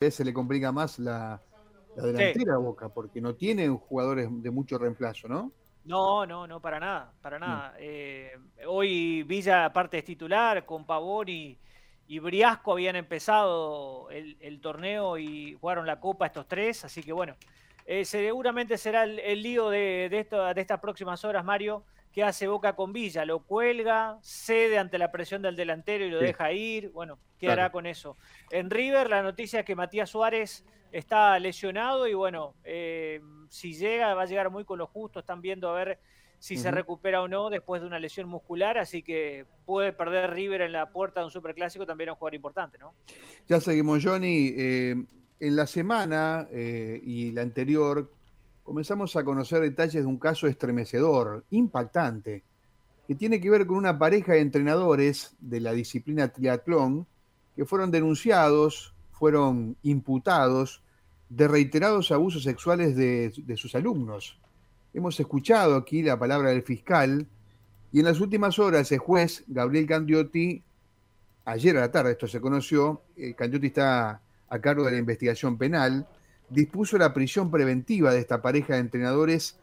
vez se le complica más la, delantera a Boca, porque no tiene jugadores de mucho reemplazo, ¿no? No, no, no, para nada, para nada. Eh, hoy Villa, aparte es titular, con Pavón y, Briasco habían empezado el, torneo y jugaron la Copa estos tres, así que bueno, eh, seguramente será el, lío de, de, de estas próximas horas, Mario, que hace Boca con Villa, lo cuelga, cede ante la presión del delantero y lo deja ir, bueno, ¿qué hará con eso? En River la noticia es que Matías Suárez está lesionado y bueno, eh, si llega va a llegar muy con lo justo, están viendo a ver si se recupera o no después de una lesión muscular, así que puede perder River en la puerta de un superclásico, también es un jugador importante, ¿no? Ya seguimos, Johnny. Eh, en la semana eh, y la anterior comenzamos a conocer detalles de un caso estremecedor, impactante, que tiene que ver con una pareja de entrenadores de la disciplina triatlón que fueron denunciados, fueron imputados de reiterados abusos sexuales de, sus alumnos. Hemos escuchado aquí la palabra del fiscal y en las últimas horas el juez Gabriel Candiotti, ayer a la tarde esto se conoció, eh, Candiotti está a cargo de la investigación penal, dispuso la prisión preventiva de esta pareja de entrenadores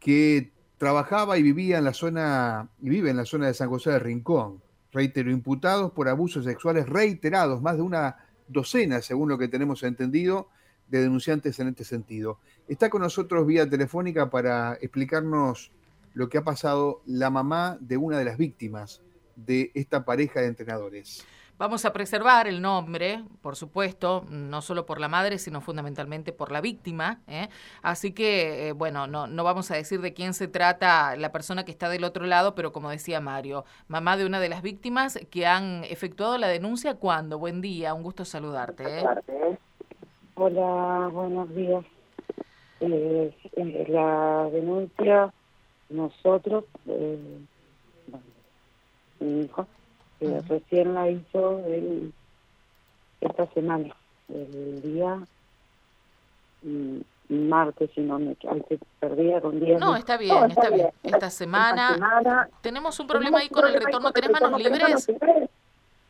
que trabajaba y vivía en la zona y vive en la zona de San José de Rincón. Reitero, imputados por abusos sexuales reiterados, más de una docena, según lo que tenemos entendido, de denunciantes en este sentido. Está con nosotros vía telefónica para explicarnos lo que ha pasado la mamá de una de las víctimas de esta pareja de entrenadores. Vamos a preservar el nombre, por supuesto, no solo por la madre, sino fundamentalmente por la víctima. ¿eh? Así que, eh, bueno, no, no vamos a decir de quién se trata la persona que está del otro lado, pero como decía Mario, mamá de una de las víctimas que han efectuado la denuncia cuando. Buen día, un gusto saludarte. ¿eh? Hola, buenos días. la denuncia, nosotros, mi hijo, recién la hizo el, esta semana, el día mm, martes, si no me perdía con día. No, está bien, está, bien. Esta semana, tenemos un problema ahí con el retorno. ¿Tenés manos libres?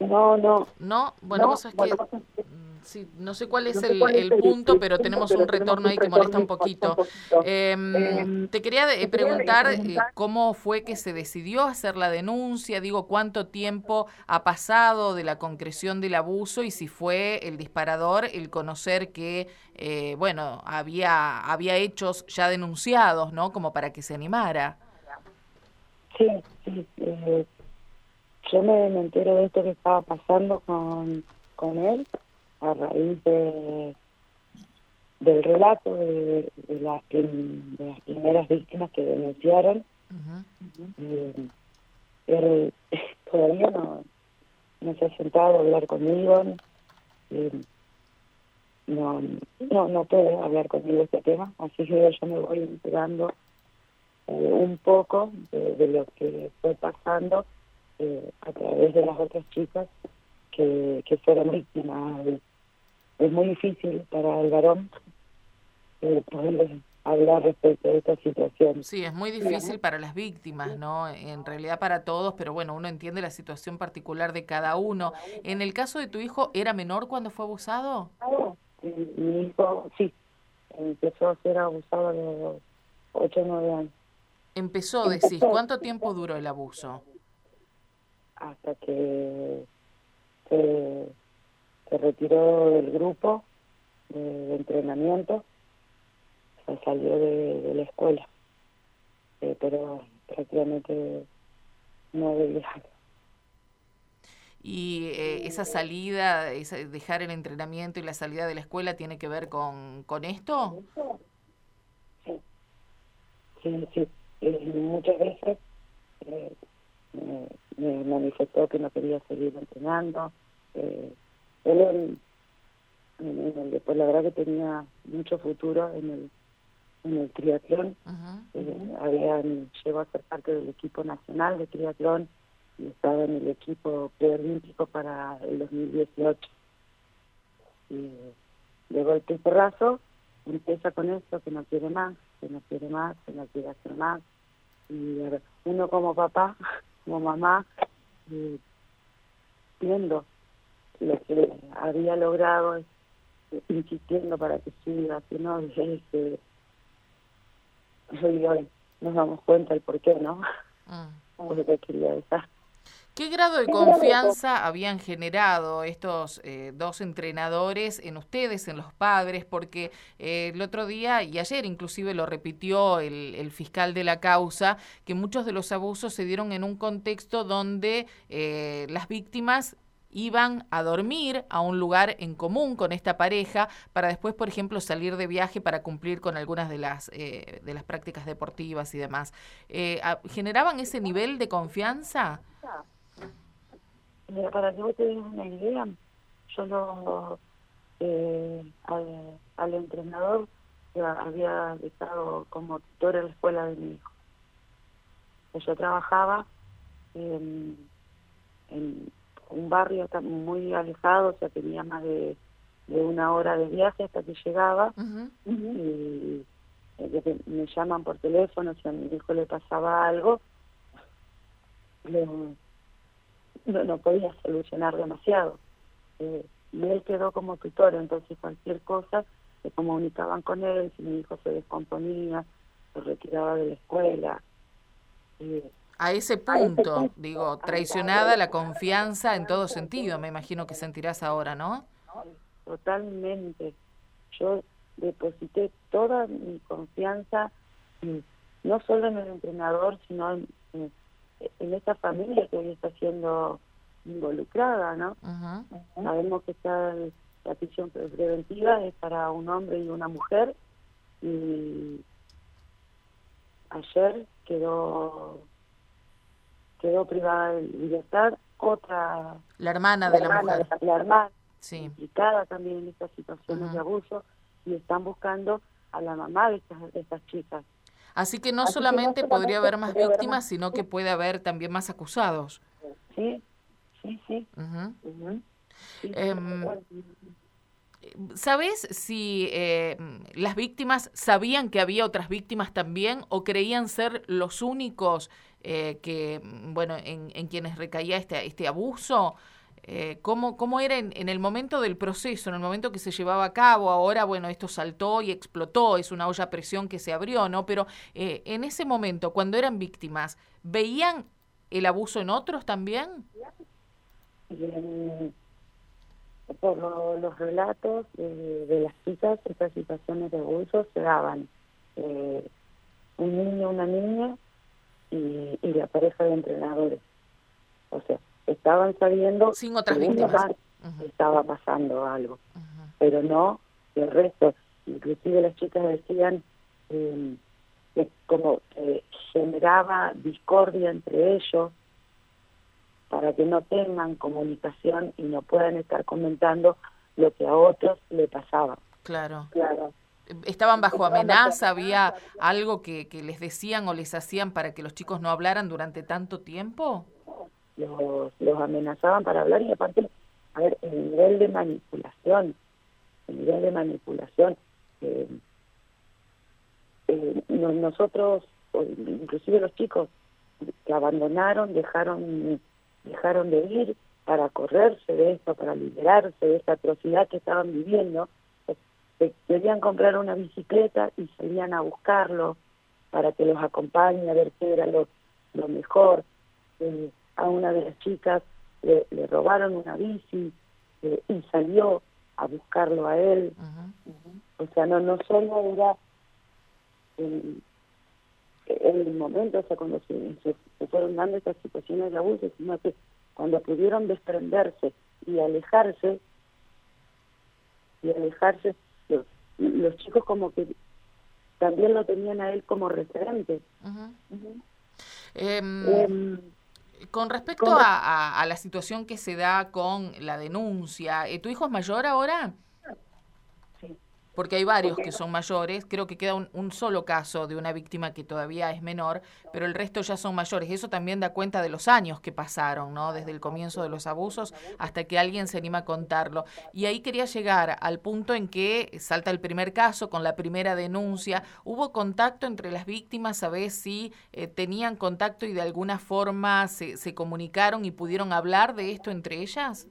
No, no. No, bueno, no, es que sí, no sé cuál es el, punto, pero tenemos un retorno ahí que molesta un poquito. Em, em, te quería preguntar eh, cómo fue que se decidió hacer la denuncia, digo, cuánto tiempo ha pasado de la concreción del abuso y si fue el disparador el conocer que, eh, bueno, había, había hechos ya denunciados, ¿no? Como para que se animara. Sí, sí. Eh, yo me, me entero de esto que estaba pasando con, con él a raíz de, del relato de, las, primeras víctimas que denunciaron. él todavía no, no se ha sentado a hablar conmigo, no, no, no puede hablar conmigo este tema, así que yo me voy enterando eh, un poco de, lo que fue pasando eh, a través de las otras chicas que, que fueron víctimas de, es muy difícil para el varón eh, poder hablar respecto a esta situación. Sí, es muy difícil para las víctimas, ¿no? En realidad para todos, pero bueno, uno entiende la situación particular de cada uno. En el caso de tu hijo, ¿era menor cuando fue abusado? Mi hijo, sí, empezó a ser abusado a los 8 o 9 años. Empezó, decís, ¿cuánto tiempo duró el abuso? Hasta que se retiró del grupo de, entrenamiento, se salió de, la escuela, eh, pero prácticamente no debía. Y eh, esa salida, esa, dejar el entrenamiento y la salida de la escuela, ¿tiene que ver con, con esto? Sí, sí, sí. Eh, muchas veces me, manifestó que no quería seguir entrenando. Eh, él en, el después la verdad que tenía mucho futuro en el en el triatlón. Eh, habían llegó a ser parte del equipo nacional de triatlón y estaba en el equipo preolímpico para el 2018 y de golpe y porrazo empieza con esto que no quiere más que no quiere más que no quiere hacer más. Y uno como papá como mamá viendo lo que había logrado insistiendo para que siga, que no que hoy nos damos cuenta el por qué, ¿no? Lo que quería dejar. ¿Qué grado de confianza habían generado estos eh, dos entrenadores en ustedes, en los padres? Porque eh, el otro día y ayer inclusive lo repitió el, fiscal de la causa, que muchos de los abusos se dieron en un contexto donde eh, las víctimas iban a dormir a un lugar en común con esta pareja para después, por ejemplo, salir de viaje para cumplir con algunas de las, de las prácticas deportivas y demás. ¿Generaban ese nivel de confianza? para que vos te una idea, yo lo, eh, al, entrenador que había estado como tutor en la escuela de mi hijo. Yo trabajaba en, un barrio muy alejado, o sea, tenía más de, una hora de viaje hasta que llegaba. Y eh, me llaman por teléfono, si a mi hijo le pasaba algo, le, no, no podía solucionar demasiado. Eh, y él quedó como tutor, entonces cualquier cosa se comunicaban con él, si mi hijo se descomponía, se retiraba de la escuela. Eh, a ese punto, digo, traicionada la confianza en todo sentido, me imagino que sentirás ahora, ¿no? Totalmente. Yo deposité toda mi confianza, no solo en el entrenador, sino en, en esta familia que hoy está siendo involucrada, ¿no? Sabemos que está la prisión preventiva es para un hombre y una mujer y ayer quedó quedó privada de libertad otra la hermana de la, mujer. la, hermana sí. implicada también en estas situaciones de abuso y están buscando a la mamá de estas, de estas chicas. Así que no solamente podría haber más víctimas, sino que puede haber también más acusados. Sí, sí, sí. Em, ¿Sabes si eh, las víctimas sabían que había otras víctimas también o creían ser los únicos eh, que, bueno, en, en, quienes recaía este, este abuso? Eh, ¿cómo, ¿Cómo era en, en, el momento del proceso, en el momento que se llevaba a cabo? Ahora, bueno, esto saltó y explotó, es una olla a presión que se abrió, ¿no? Pero eh, en ese momento, cuando eran víctimas, ¿veían el abuso en otros también? Por los relatos de, las chicas, estas situaciones de abuso se daban eh, un niño, una niña y, y la pareja de entrenadores. O sea, estaban sabiendo Sin otras víctimas. estaba pasando algo, pero no el resto. Inclusive las chicas decían em, que como que generaba discordia entre ellos para que no tengan comunicación y no puedan estar comentando lo que a otros le pasaba. Claro. Claro. ¿Estaban bajo amenaza? ¿Había algo que, que les decían o les hacían para que los chicos no hablaran durante tanto tiempo? los, los amenazaban para hablar y aparte, a ver, el nivel de manipulación, el nivel de manipulación, eh, eh, nosotros, inclusive los chicos que abandonaron, dejaron, dejaron de ir para correrse de esto, para liberarse de esta atrocidad que estaban viviendo, querían comprar una bicicleta y salían a buscarlo para que los acompañe a ver qué era lo, lo mejor. Eh, a una de las chicas le, robaron una bici eh, y salió a buscarlo a él. O sea, no, no solo era el, el momento, o sea, cuando se, se, fueron dando estas situaciones de abuso, sino que cuando pudieron desprenderse y alejarse, y alejarse, los, chicos como que también lo tenían a él como referente. Uh con respecto a, a, la situación que se da con la denuncia, ¿tu hijo es mayor ahora? Porque hay varios que son mayores, creo que queda un, solo caso de una víctima que todavía es menor, pero el resto ya son mayores. Eso también da cuenta de los años que pasaron, ¿no? Desde el comienzo de los abusos hasta que alguien se anima a contarlo. Y ahí quería llegar al punto en que salta el primer caso con la primera denuncia. ¿Hubo contacto entre las víctimas? ¿Sabés si eh, tenían contacto y de alguna forma se, se comunicaron y pudieron hablar de esto entre ellas?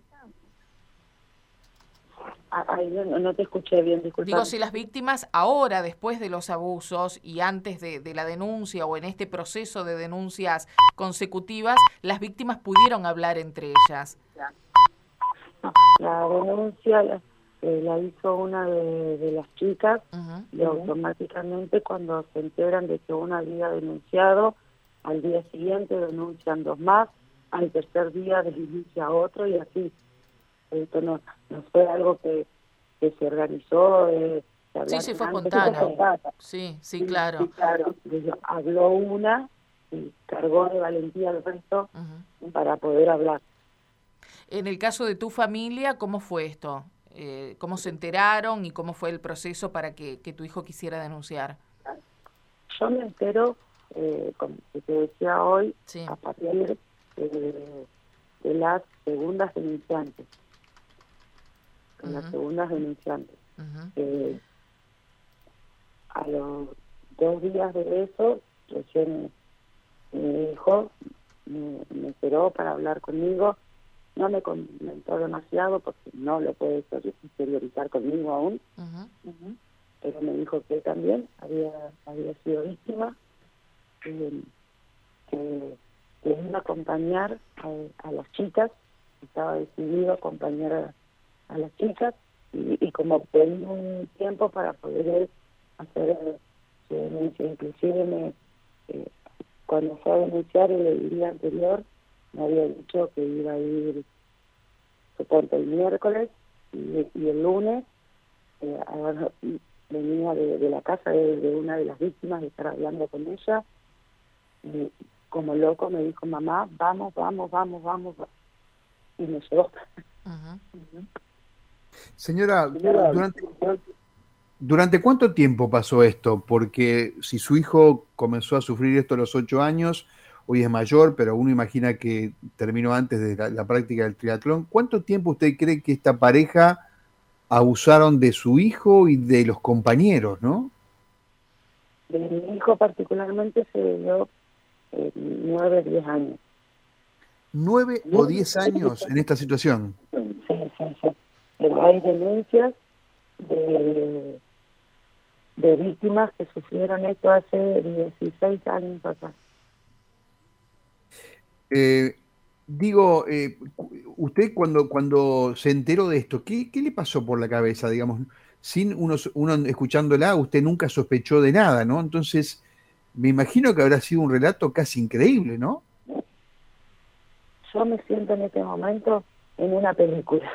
No, te escuché bien, disculpa. Digo, si las víctimas ahora, después de los abusos y antes de, la denuncia o en este proceso de denuncias consecutivas, las víctimas pudieron hablar entre ellas. la denuncia la, eh, hizo una de, las chicas y automáticamente cuando se enteran de que una había denunciado, al día siguiente denuncian dos más, al tercer día denuncia otro y así esto no, no fue algo que, que se organizó. Eh, sí, sí, fue espontáneo. Sí, sí, claro. claro. Habló una y cargó de valentía el resto para poder hablar. En el caso de tu familia, ¿cómo fue esto? Eh, ¿Cómo se enteraron y cómo fue el proceso para que, que tu hijo quisiera denunciar? Yo me entero, eh, como te decía hoy, a partir de, de las segundas denunciantes con las segundas denunciantes. Eh, a los dos días de eso, recién mi hijo me, esperó para hablar conmigo. No me comentó demasiado porque no lo puede exteriorizar conmigo aún. Pero me dijo que también había, había sido víctima, que, que, iba a acompañar a, a las chicas, estaba decidido a acompañar a, las chicas y, como pedí un tiempo para poder hacer su denuncia. Inclusive me, eh, cuando fue a denunciar el día anterior me había dicho que iba a ir supongo el miércoles y, el lunes eh, venía de, la casa de, una de las víctimas de estar hablando con ella. Y como loco me dijo mamá vamos vamos vamos vamos y me llevó Señora, durante, cuánto tiempo pasó esto? Porque si su hijo comenzó a sufrir esto a los ocho años, hoy es mayor, pero uno imagina que terminó antes de la, práctica del triatlón. ¿Cuánto tiempo usted cree que esta pareja abusaron de su hijo y de los compañeros, no? De mi hijo particularmente se dio eh, nueve, diez años. ¿Nueve o diez años en esta situación? Pero hay denuncias de, de víctimas que sufrieron esto hace 16 años atrás. Eh, digo, eh, usted cuando, cuando se enteró de esto, ¿qué, ¿qué, le pasó por la cabeza? Digamos, sin uno, uno escuchándola, usted nunca sospechó de nada, ¿no? Entonces, me imagino que habrá sido un relato casi increíble, ¿no? Yo me siento en este momento en una película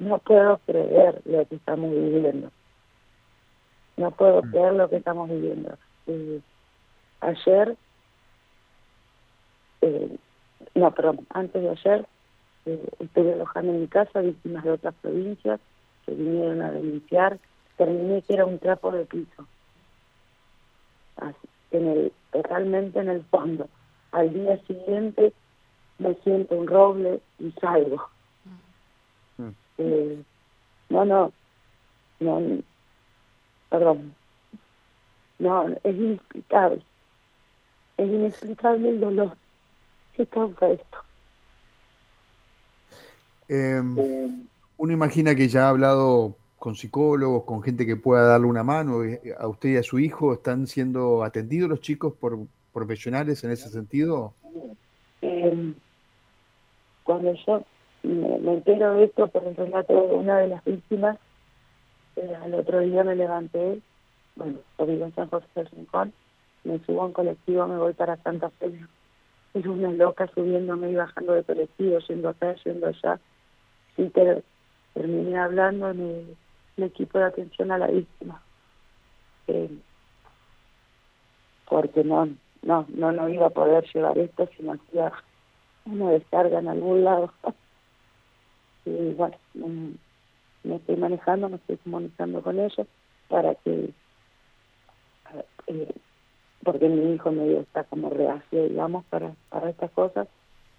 no puedo creer lo que estamos viviendo. No puedo mm. creer lo que estamos viviendo. ayer, eh, no, perdón, antes de ayer, eh, estuve alojando en mi casa víctimas de otras provincias que vinieron a denunciar. Terminé que era un trapo de piso. Así, en el, totalmente en el fondo. Al día siguiente me siento un roble y salgo. Eh, no, no, no, perdón, no, es inexplicable, es inexplicable el dolor que causa esto. Em, uno imagina que ya ha hablado con psicólogos, con gente que pueda darle una mano, eh, a usted y a su hijo, ¿están siendo atendidos los chicos por profesionales en ese sentido? Eh, cuando yo me, entero de esto por el relato de una de las víctimas. Eh, al otro día me levanté, bueno, vivo en San José del Rincón, me subo a un colectivo, me voy para Santa Fe. Es una loca subiéndome y bajando de colectivo, yendo acá, yendo allá. Pero terminé hablando en el, equipo de atención a la víctima. Porque no, no, no, no iba a poder llevar esto si no hacía una descarga en algún lado. y bueno, me, estoy manejando, me estoy comunicando con ellos para que, eh, porque mi hijo medio está como reacio, digamos, para, para estas cosas,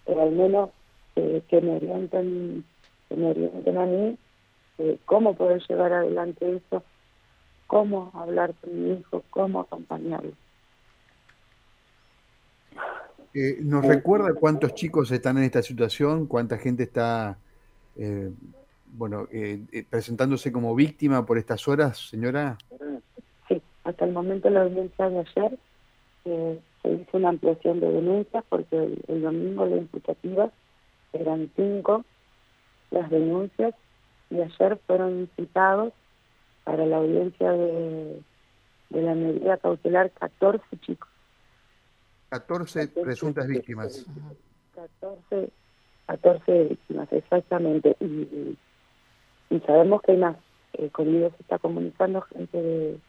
pero al menos eh, que me orienten, que me orienten a mí eh, cómo poder llevar adelante eso, cómo hablar con mi hijo, cómo acompañarlo. ¿Nos recuerda cuántos chicos están en esta situación? ¿Cuánta gente está eh, bueno, presentándose como víctima por estas horas, señora. Sí, hasta el momento la audiencia de ayer se hizo una ampliación de denuncias porque el, domingo la imputativa eran cinco las denuncias y ayer fueron citados para la audiencia de, de la medida cautelar 14 chicos. 14, presuntas víctimas. 14, 14 víctimas, exactamente. Y, y, sabemos que hay más. Eh, conmigo se está comunicando gente de,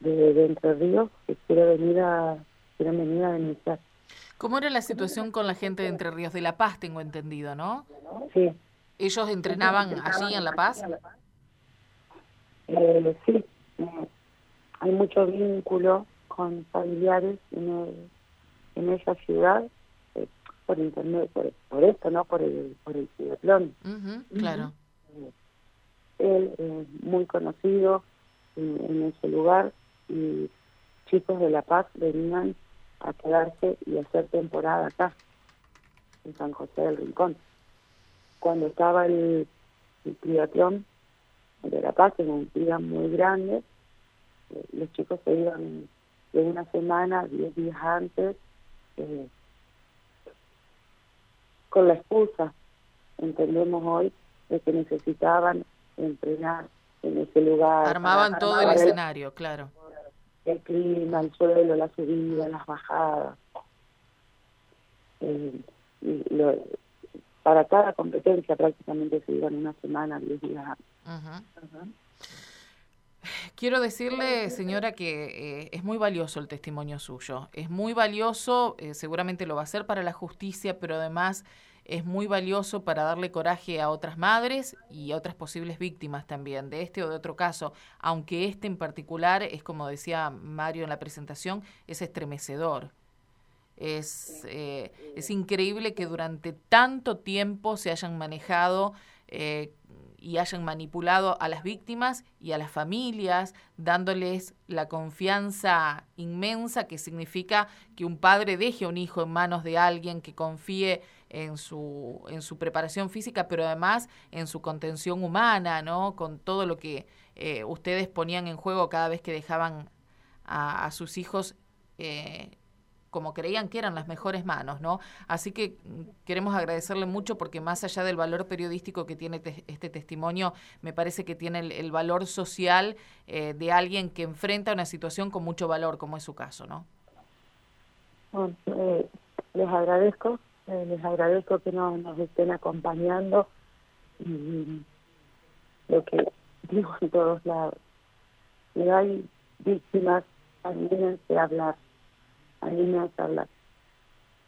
de, Entre Ríos que quiere venir a, quiere venir a denunciar. ¿Cómo era la situación con la gente de Entre Ríos? De La Paz, tengo entendido, ¿no? Sí. ¿Ellos entrenaban allí en La Paz? Eh, sí. hay mucho vínculo con familiares en, en esa ciudad eh, por internet, por, esto, ¿no? Por el, por el ciclón. claro. él es muy conocido en, ese lugar y chicos de La Paz venían a quedarse y hacer temporada acá, en San José del Rincón. Cuando estaba el, el triatlón de La Paz, en un día muy grande, eh, los chicos se iban de una semana, diez días antes, eh, con la excusa, entendemos hoy, de que necesitaban entrenar en ese lugar. Armaban todo el escenario, claro. El clima, el suelo, la subida, las bajadas. Eh, para cada competencia prácticamente se iban una semana, diez días. Quiero decirle, señora, que eh, es muy valioso el testimonio suyo. Es muy valioso, eh, seguramente lo va a hacer para la justicia, pero además es muy valioso para darle coraje a otras madres y a otras posibles víctimas también, de este o de otro caso, aunque este en particular es, como decía Mario en la presentación, es estremecedor. Es, eh, es increíble que durante tanto tiempo se hayan manejado eh, y hayan manipulado a las víctimas y a las familias, dándoles la confianza inmensa que significa que un padre deje a un hijo en manos de alguien que confíe en su, en su preparación física, pero además en su contención humana, ¿no? Con todo lo que eh, ustedes ponían en juego cada vez que dejaban a, sus hijos eh, como creían que eran las mejores manos, ¿no? Así que mm, queremos agradecerle mucho porque más allá del valor periodístico que tiene este testimonio, me parece que tiene el, valor social eh, de alguien que enfrenta una situación con mucho valor, como es su caso, ¿no? Eh, les agradezco, eh, les agradezco que nos, nos estén acompañando lo que digo en todos lados, si hay víctimas, también se hablar me hablar.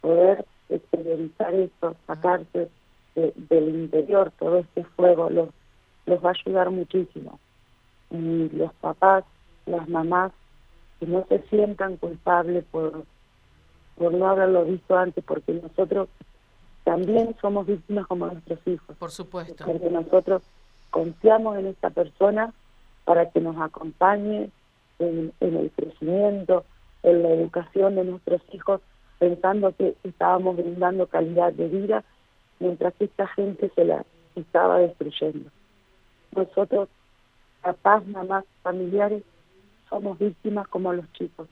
Poder exteriorizar esto, sacarse del interior todo este fuego, los, los va a ayudar muchísimo. Y los papás, las mamás, que no se sientan culpables por, por no haberlo visto antes, porque nosotros también somos víctimas como nuestros hijos. Por supuesto. Porque nosotros confiamos en esta persona para que nos acompañe en, en el crecimiento, en la educación de nuestros hijos pensando que estábamos brindando calidad de vida mientras que esta gente se la estaba destruyendo. Nosotros, papás, mamás, familiares, somos víctimas como los chicos.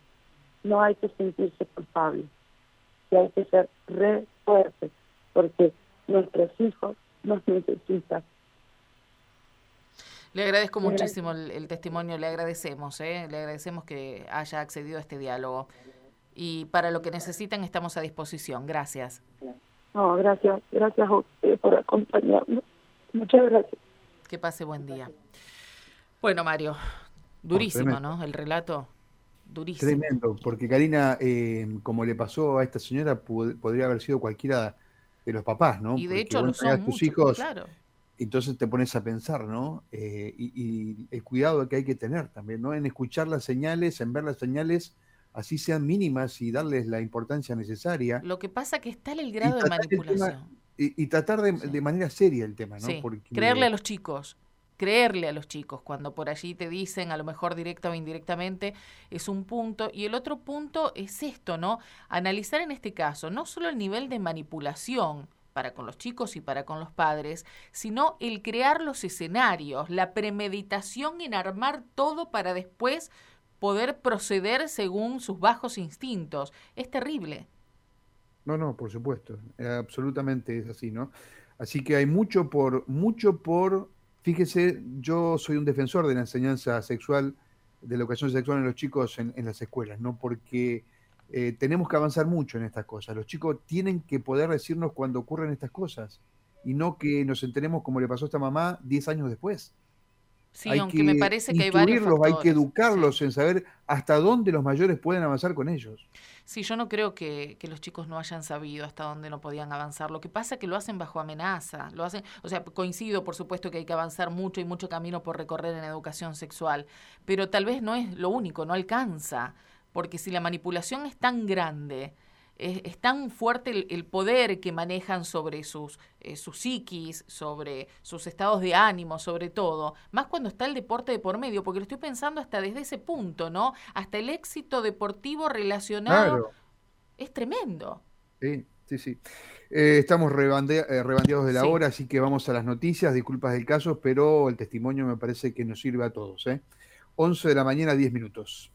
No hay que sentirse culpables, y hay que ser re porque nuestros hijos nos necesitan. Le agradezco muchísimo el, testimonio, le agradecemos, ¿eh? le agradecemos que haya accedido a este diálogo. Y para lo que necesitan estamos a disposición. Gracias. No, gracias. Gracias a por acompañarnos. Muchas gracias. Que pase buen día. Bueno, Mario, durísimo, ¿no? El relato, durísimo. Tremendo, porque Karina, eh, como le pasó a esta señora, podría haber sido cualquiera de los papás, ¿no? Y de hecho lo son tus hijos claro entonces te pones a pensar, ¿no? Eh, y, el cuidado que hay que tener también, ¿no? En escuchar las señales, en ver las señales, así sean mínimas y darles la importancia necesaria. Lo que pasa que está el grado de manipulación. y, tratar de, manera seria el tema, ¿no? Creerle a los chicos, creerle a los chicos cuando por allí te dicen, a lo mejor directa o indirectamente, es un punto. Y el otro punto es esto, ¿no? Analizar en este caso no solo el nivel de manipulación, para con los chicos y para con los padres, sino el crear los escenarios, la premeditación en armar todo para después poder proceder según sus bajos instintos. Es terrible. No, no, por supuesto, absolutamente es así, ¿no? Así que hay mucho por, mucho por, fíjese, yo soy un defensor de la enseñanza sexual, de la educación sexual en los chicos en, las escuelas, ¿no? Porque eh, tenemos que avanzar mucho en estas cosas. Los chicos tienen que poder decirnos cuando ocurren estas cosas y no que nos enteremos como le pasó a esta mamá 10 años después. Sí, aunque me parece que hay varios Hay que educarlos en saber hasta dónde los mayores pueden avanzar con ellos. Sí, yo no creo que, los chicos no hayan sabido hasta dónde no podían avanzar. Lo que pasa es que lo hacen bajo amenaza. Lo hacen, o sea, coincido, por supuesto, que hay que avanzar mucho y mucho camino por recorrer en educación sexual, pero tal vez no es lo único, no alcanza. Porque si la manipulación es tan grande, es, tan fuerte el, poder que manejan sobre sus, eh, sus psiquis, sobre sus estados de ánimo, sobre todo, más cuando está el deporte de por medio, porque lo estoy pensando hasta desde ese punto, ¿no? Hasta el éxito deportivo relacionado es tremendo. Sí, sí, sí. Eh, estamos eh, rebandeados de la hora, así que vamos a las noticias, disculpas del caso, pero el testimonio me parece que nos sirve a todos. ¿eh? 11 de la mañana, 10 minutos.